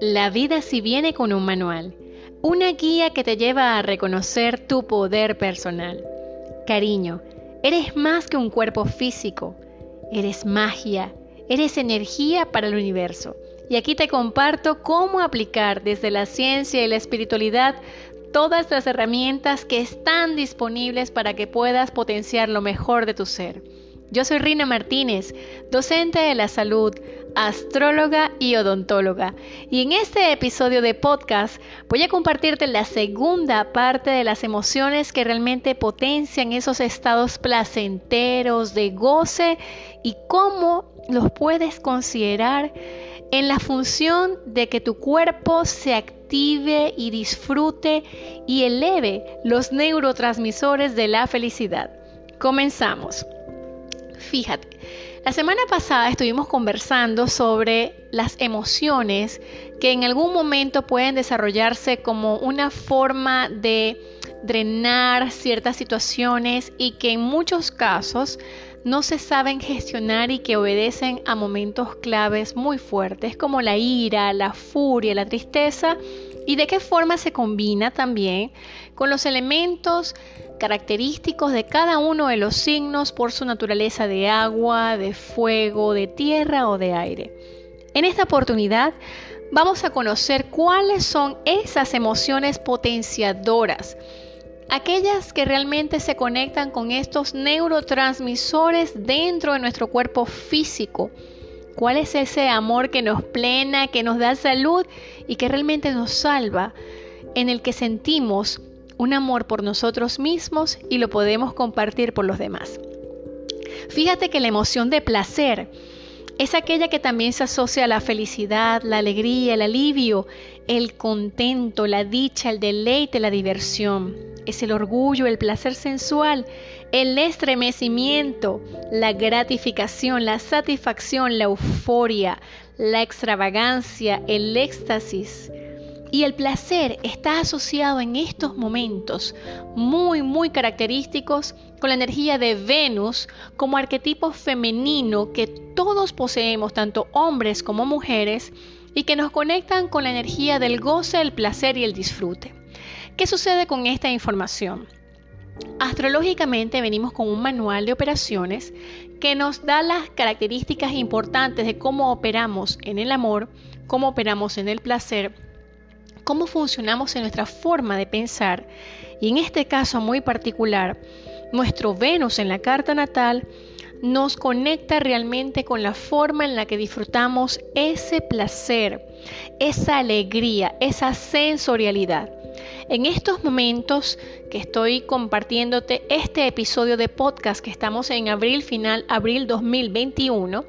La vida si viene con un manual, una guía que te lleva a reconocer tu poder personal. Cariño, eres más que un cuerpo físico, eres magia, eres energía para el universo. Y aquí te comparto cómo aplicar desde la ciencia y la espiritualidad todas las herramientas que están disponibles para que puedas potenciar lo mejor de tu ser. Yo soy Rina Martínez, docente de la salud, astróloga y odontóloga. Y en este episodio de podcast voy a compartirte la segunda parte de las emociones que realmente potencian esos estados placenteros de goce y cómo los puedes considerar en la función de que tu cuerpo se active y disfrute y eleve los neurotransmisores de la felicidad. Comenzamos. Fíjate, la semana pasada estuvimos conversando sobre las emociones que en algún momento pueden desarrollarse como una forma de drenar ciertas situaciones y que en muchos casos no se saben gestionar y que obedecen a momentos claves muy fuertes como la ira, la furia, la tristeza y de qué forma se combina también con los elementos característicos de cada uno de los signos por su naturaleza de agua, de fuego, de tierra o de aire. En esta oportunidad vamos a conocer cuáles son esas emociones potenciadoras, aquellas que realmente se conectan con estos neurotransmisores dentro de nuestro cuerpo físico. ¿Cuál es ese amor que nos plena, que nos da salud y que realmente nos salva, en el que sentimos un amor por nosotros mismos y lo podemos compartir por los demás. Fíjate que la emoción de placer es aquella que también se asocia a la felicidad, la alegría, el alivio, el contento, la dicha, el deleite, la diversión. Es el orgullo, el placer sensual, el estremecimiento, la gratificación, la satisfacción, la euforia, la extravagancia, el éxtasis, y el placer está asociado en estos momentos muy, muy característicos con la energía de Venus como arquetipo femenino que todos poseemos, tanto hombres como mujeres, y que nos conectan con la energía del goce, el placer y el disfrute. ¿Qué sucede con esta información? Astrológicamente venimos con un manual de operaciones que nos da las características importantes de cómo operamos en el amor, cómo operamos en el placer cómo funcionamos en nuestra forma de pensar y en este caso muy particular, nuestro Venus en la carta natal nos conecta realmente con la forma en la que disfrutamos ese placer, esa alegría, esa sensorialidad. En estos momentos que estoy compartiéndote este episodio de podcast que estamos en abril final, abril 2021,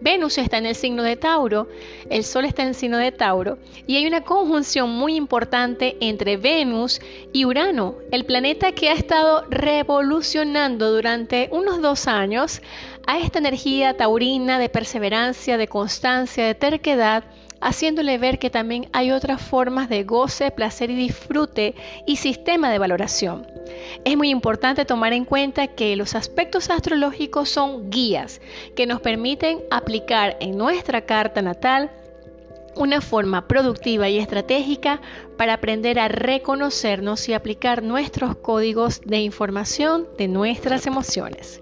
Venus está en el signo de Tauro, el Sol está en el signo de Tauro y hay una conjunción muy importante entre Venus y Urano, el planeta que ha estado revolucionando durante unos dos años a esta energía taurina de perseverancia, de constancia, de terquedad haciéndole ver que también hay otras formas de goce, placer y disfrute y sistema de valoración. Es muy importante tomar en cuenta que los aspectos astrológicos son guías que nos permiten aplicar en nuestra carta natal una forma productiva y estratégica para aprender a reconocernos y aplicar nuestros códigos de información de nuestras emociones.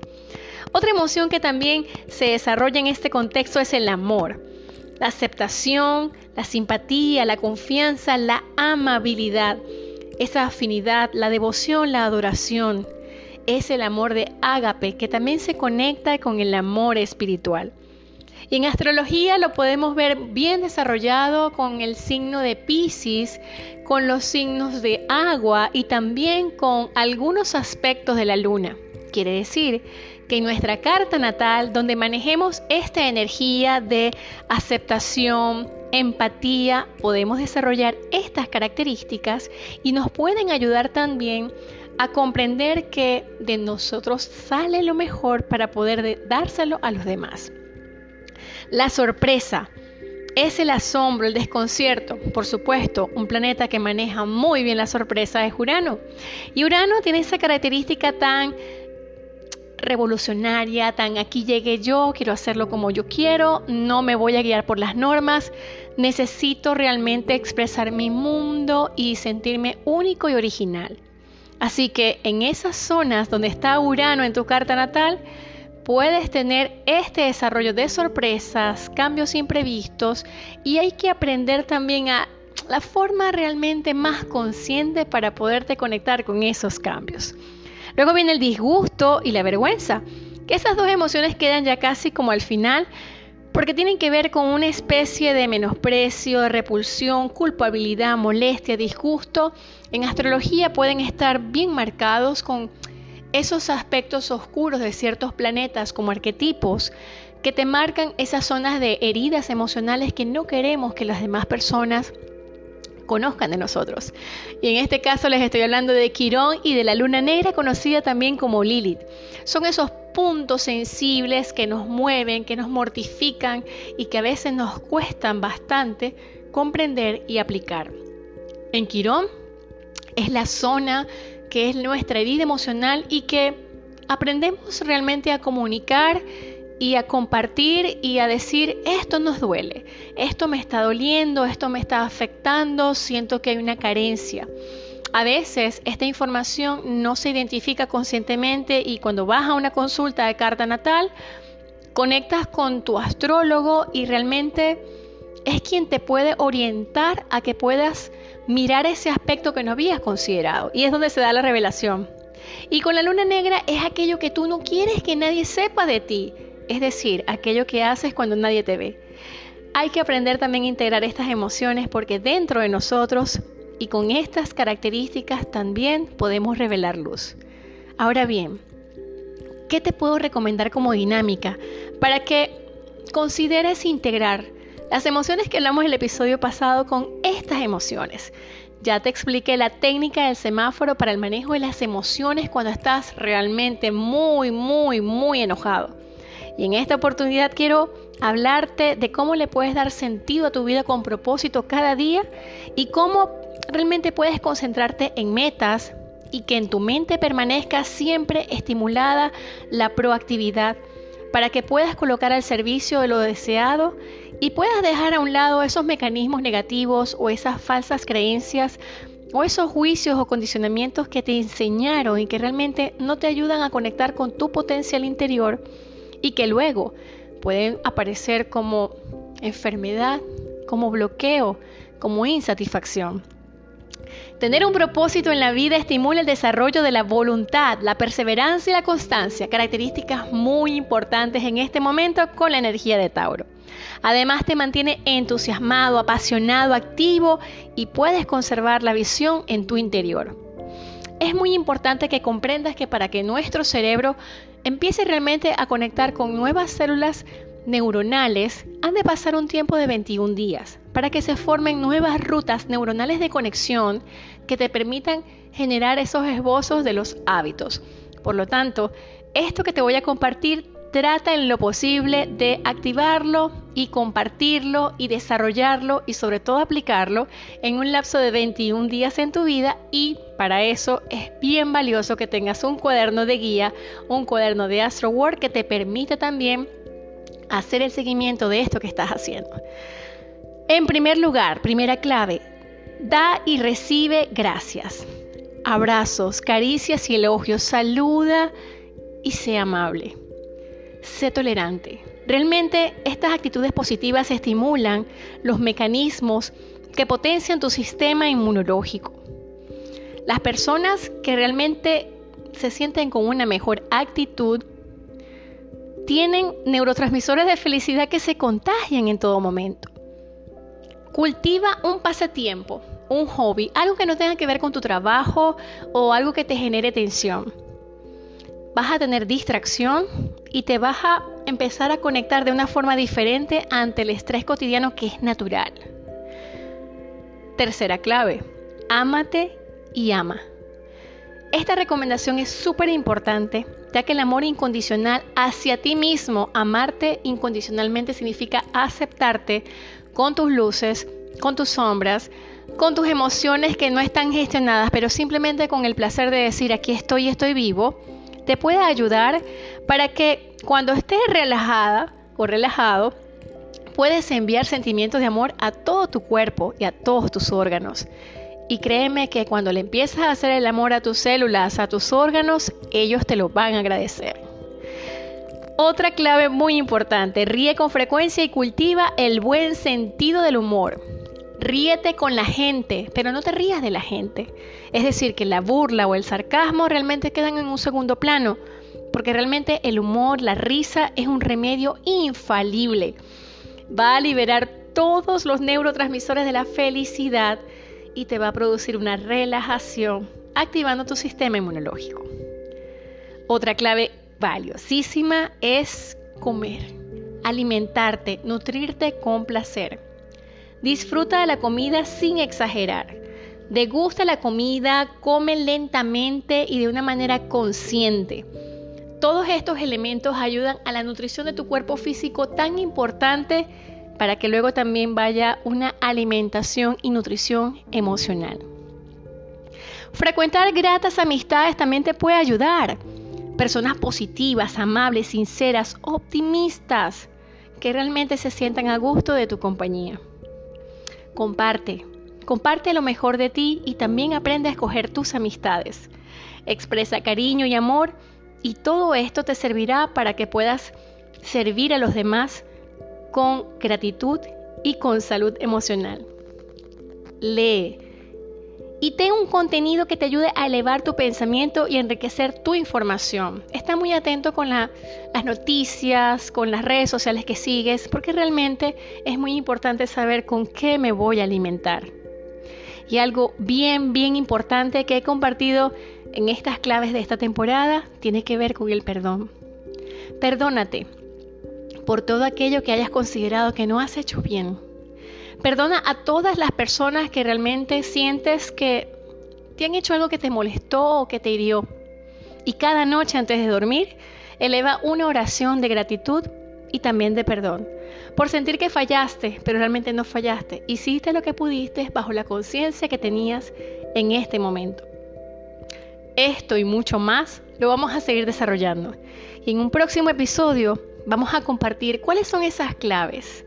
Otra emoción que también se desarrolla en este contexto es el amor la aceptación, la simpatía, la confianza, la amabilidad, esa afinidad, la devoción, la adoración. Es el amor de ágape que también se conecta con el amor espiritual. Y en astrología lo podemos ver bien desarrollado con el signo de Pisces, con los signos de agua y también con algunos aspectos de la luna. Quiere decir que en nuestra carta natal, donde manejemos esta energía de aceptación, empatía, podemos desarrollar estas características y nos pueden ayudar también a comprender que de nosotros sale lo mejor para poder dárselo a los demás. La sorpresa es el asombro, el desconcierto. Por supuesto, un planeta que maneja muy bien la sorpresa es Urano. Y Urano tiene esa característica tan revolucionaria, tan aquí llegué yo, quiero hacerlo como yo quiero, no me voy a guiar por las normas, necesito realmente expresar mi mundo y sentirme único y original. Así que en esas zonas donde está Urano en tu carta natal, puedes tener este desarrollo de sorpresas, cambios imprevistos y hay que aprender también a la forma realmente más consciente para poderte conectar con esos cambios. Luego viene el disgusto y la vergüenza, que esas dos emociones quedan ya casi como al final, porque tienen que ver con una especie de menosprecio, repulsión, culpabilidad, molestia, disgusto. En astrología pueden estar bien marcados con esos aspectos oscuros de ciertos planetas como arquetipos que te marcan esas zonas de heridas emocionales que no queremos que las demás personas conozcan de nosotros. Y en este caso les estoy hablando de Quirón y de la luna negra conocida también como Lilith. Son esos puntos sensibles que nos mueven, que nos mortifican y que a veces nos cuestan bastante comprender y aplicar. En Quirón es la zona que es nuestra herida emocional y que aprendemos realmente a comunicar y a compartir y a decir, esto nos duele, esto me está doliendo, esto me está afectando, siento que hay una carencia. A veces esta información no se identifica conscientemente y cuando vas a una consulta de carta natal, conectas con tu astrólogo y realmente es quien te puede orientar a que puedas mirar ese aspecto que no habías considerado. Y es donde se da la revelación. Y con la luna negra es aquello que tú no quieres que nadie sepa de ti es decir, aquello que haces cuando nadie te ve. Hay que aprender también a integrar estas emociones porque dentro de nosotros y con estas características también podemos revelar luz. Ahora bien, ¿qué te puedo recomendar como dinámica para que consideres integrar las emociones que hablamos el episodio pasado con estas emociones? Ya te expliqué la técnica del semáforo para el manejo de las emociones cuando estás realmente muy, muy, muy enojado. Y en esta oportunidad quiero hablarte de cómo le puedes dar sentido a tu vida con propósito cada día y cómo realmente puedes concentrarte en metas y que en tu mente permanezca siempre estimulada la proactividad para que puedas colocar al servicio de lo deseado y puedas dejar a un lado esos mecanismos negativos o esas falsas creencias o esos juicios o condicionamientos que te enseñaron y que realmente no te ayudan a conectar con tu potencial interior y que luego pueden aparecer como enfermedad, como bloqueo, como insatisfacción. Tener un propósito en la vida estimula el desarrollo de la voluntad, la perseverancia y la constancia, características muy importantes en este momento con la energía de Tauro. Además te mantiene entusiasmado, apasionado, activo y puedes conservar la visión en tu interior. Es muy importante que comprendas que para que nuestro cerebro empiece realmente a conectar con nuevas células neuronales, han de pasar un tiempo de 21 días para que se formen nuevas rutas neuronales de conexión que te permitan generar esos esbozos de los hábitos. Por lo tanto, esto que te voy a compartir trata en lo posible de activarlo y compartirlo y desarrollarlo y sobre todo aplicarlo en un lapso de 21 días en tu vida y para eso es bien valioso que tengas un cuaderno de guía, un cuaderno de AstroWork que te permite también hacer el seguimiento de esto que estás haciendo. En primer lugar, primera clave, da y recibe gracias. Abrazos, caricias y elogios, saluda y sea amable sé tolerante. Realmente estas actitudes positivas estimulan los mecanismos que potencian tu sistema inmunológico. Las personas que realmente se sienten con una mejor actitud tienen neurotransmisores de felicidad que se contagian en todo momento. Cultiva un pasatiempo, un hobby, algo que no tenga que ver con tu trabajo o algo que te genere tensión vas a tener distracción y te vas a empezar a conectar de una forma diferente ante el estrés cotidiano que es natural. Tercera clave, ámate y ama. Esta recomendación es súper importante, ya que el amor incondicional hacia ti mismo, amarte incondicionalmente significa aceptarte con tus luces, con tus sombras, con tus emociones que no están gestionadas, pero simplemente con el placer de decir aquí estoy y estoy vivo, te puede ayudar para que cuando estés relajada o relajado, puedes enviar sentimientos de amor a todo tu cuerpo y a todos tus órganos. Y créeme que cuando le empiezas a hacer el amor a tus células, a tus órganos, ellos te lo van a agradecer. Otra clave muy importante, ríe con frecuencia y cultiva el buen sentido del humor. Ríete con la gente, pero no te rías de la gente. Es decir, que la burla o el sarcasmo realmente quedan en un segundo plano, porque realmente el humor, la risa es un remedio infalible. Va a liberar todos los neurotransmisores de la felicidad y te va a producir una relajación, activando tu sistema inmunológico. Otra clave valiosísima es comer, alimentarte, nutrirte con placer. Disfruta de la comida sin exagerar. Degusta la comida, come lentamente y de una manera consciente. Todos estos elementos ayudan a la nutrición de tu cuerpo físico tan importante para que luego también vaya una alimentación y nutrición emocional. Frecuentar gratas amistades también te puede ayudar. Personas positivas, amables, sinceras, optimistas, que realmente se sientan a gusto de tu compañía. Comparte, comparte lo mejor de ti y también aprende a escoger tus amistades. Expresa cariño y amor y todo esto te servirá para que puedas servir a los demás con gratitud y con salud emocional. Lee y ten un contenido que te ayude a elevar tu pensamiento y enriquecer tu información. Está muy atento con las noticias, con las redes sociales que sigues, porque realmente es muy importante saber con qué me voy a alimentar. Y algo bien, bien importante que he compartido en estas claves de esta temporada tiene que ver con el perdón. Perdónate por todo aquello que hayas considerado que no has hecho bien Perdona a todas las personas que realmente sientes que te han hecho algo que te molestó o que te hirió. Y cada noche antes de dormir, eleva una oración de gratitud y también de perdón. Por sentir que fallaste, pero realmente no fallaste. Hiciste lo que pudiste bajo la conciencia que tenías en este momento. Esto y mucho más lo vamos a seguir desarrollando. Y en un próximo episodio vamos a compartir cuáles son esas claves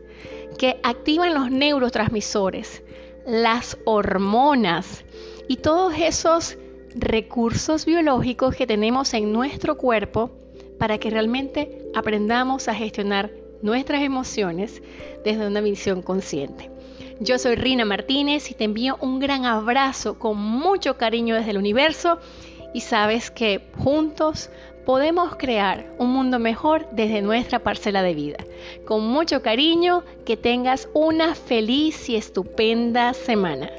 que activan los neurotransmisores, las hormonas y todos esos recursos biológicos que tenemos en nuestro cuerpo para que realmente aprendamos a gestionar nuestras emociones desde una visión consciente. Yo soy Rina Martínez y te envío un gran abrazo con mucho cariño desde el universo y sabes que juntos podemos crear un mundo mejor desde nuestra parcela de vida. Con mucho cariño, que tengas una feliz y estupenda semana.